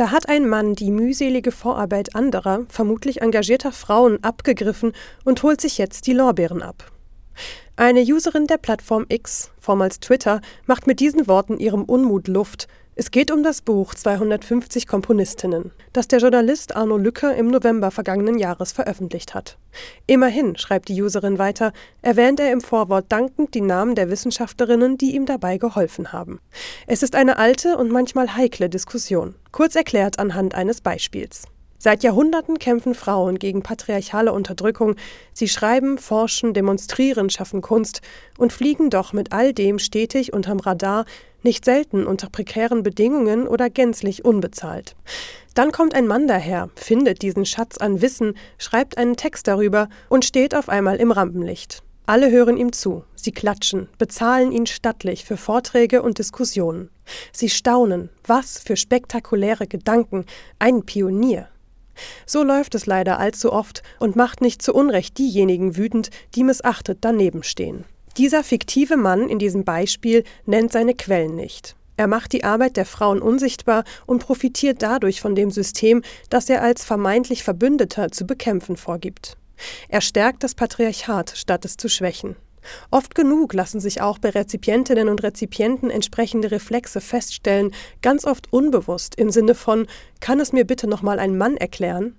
Da hat ein Mann die mühselige Vorarbeit anderer, vermutlich engagierter Frauen, abgegriffen und holt sich jetzt die Lorbeeren ab. Eine Userin der Plattform X, vormals Twitter, macht mit diesen Worten ihrem Unmut Luft. Es geht um das Buch 250 Komponistinnen, das der Journalist Arno Lücke im November vergangenen Jahres veröffentlicht hat. Immerhin, schreibt die Userin weiter, erwähnt er im Vorwort dankend die Namen der Wissenschaftlerinnen, die ihm dabei geholfen haben. Es ist eine alte und manchmal heikle Diskussion, kurz erklärt anhand eines Beispiels. Seit Jahrhunderten kämpfen Frauen gegen patriarchale Unterdrückung. Sie schreiben, forschen, demonstrieren, schaffen Kunst und fliegen doch mit all dem stetig unterm Radar, nicht selten unter prekären Bedingungen oder gänzlich unbezahlt. Dann kommt ein Mann daher, findet diesen Schatz an Wissen, schreibt einen Text darüber und steht auf einmal im Rampenlicht. Alle hören ihm zu, sie klatschen, bezahlen ihn stattlich für Vorträge und Diskussionen. Sie staunen, was für spektakuläre Gedanken, ein Pionier. So läuft es leider allzu oft und macht nicht zu Unrecht diejenigen wütend, die missachtet daneben stehen. Dieser fiktive Mann in diesem Beispiel nennt seine Quellen nicht. Er macht die Arbeit der Frauen unsichtbar und profitiert dadurch von dem System, das er als vermeintlich Verbündeter zu bekämpfen vorgibt. Er stärkt das Patriarchat, statt es zu schwächen. Oft genug lassen sich auch bei Rezipientinnen und Rezipienten entsprechende Reflexe feststellen, ganz oft unbewusst im Sinne von kann es mir bitte noch mal ein Mann erklären?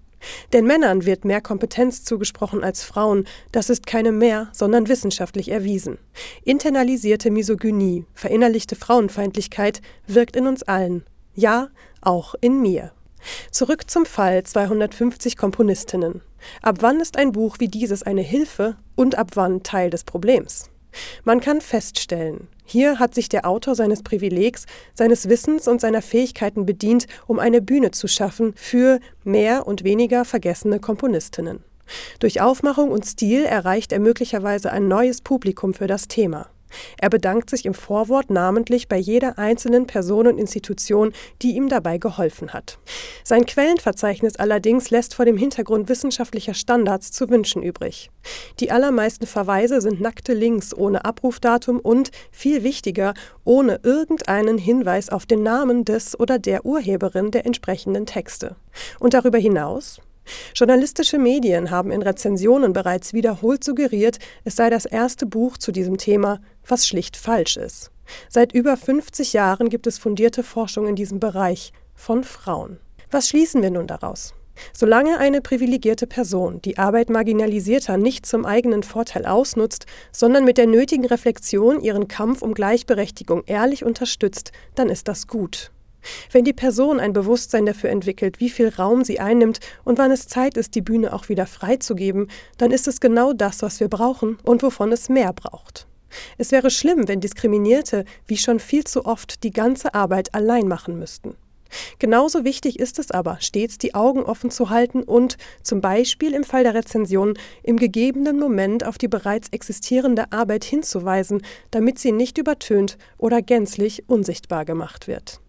Den Männern wird mehr Kompetenz zugesprochen als Frauen, das ist keine mehr, sondern wissenschaftlich erwiesen. Internalisierte Misogynie, verinnerlichte Frauenfeindlichkeit wirkt in uns allen. Ja, auch in mir. Zurück zum Fall 250 Komponistinnen. Ab wann ist ein Buch wie dieses eine Hilfe und ab wann Teil des Problems? Man kann feststellen, hier hat sich der Autor seines Privilegs, seines Wissens und seiner Fähigkeiten bedient, um eine Bühne zu schaffen für mehr und weniger vergessene Komponistinnen. Durch Aufmachung und Stil erreicht er möglicherweise ein neues Publikum für das Thema. Er bedankt sich im Vorwort namentlich bei jeder einzelnen Person und Institution, die ihm dabei geholfen hat. Sein Quellenverzeichnis allerdings lässt vor dem Hintergrund wissenschaftlicher Standards zu wünschen übrig. Die allermeisten Verweise sind nackte Links ohne Abrufdatum und, viel wichtiger, ohne irgendeinen Hinweis auf den Namen des oder der Urheberin der entsprechenden Texte. Und darüber hinaus Journalistische Medien haben in Rezensionen bereits wiederholt suggeriert, es sei das erste Buch zu diesem Thema, was schlicht falsch ist. Seit über 50 Jahren gibt es fundierte Forschung in diesem Bereich von Frauen. Was schließen wir nun daraus? Solange eine privilegierte Person die Arbeit marginalisierter nicht zum eigenen Vorteil ausnutzt, sondern mit der nötigen Reflexion ihren Kampf um Gleichberechtigung ehrlich unterstützt, dann ist das gut. Wenn die Person ein Bewusstsein dafür entwickelt, wie viel Raum sie einnimmt und wann es Zeit ist, die Bühne auch wieder freizugeben, dann ist es genau das, was wir brauchen und wovon es mehr braucht. Es wäre schlimm, wenn Diskriminierte, wie schon viel zu oft, die ganze Arbeit allein machen müssten. Genauso wichtig ist es aber, stets die Augen offen zu halten und, zum Beispiel im Fall der Rezension, im gegebenen Moment auf die bereits existierende Arbeit hinzuweisen, damit sie nicht übertönt oder gänzlich unsichtbar gemacht wird.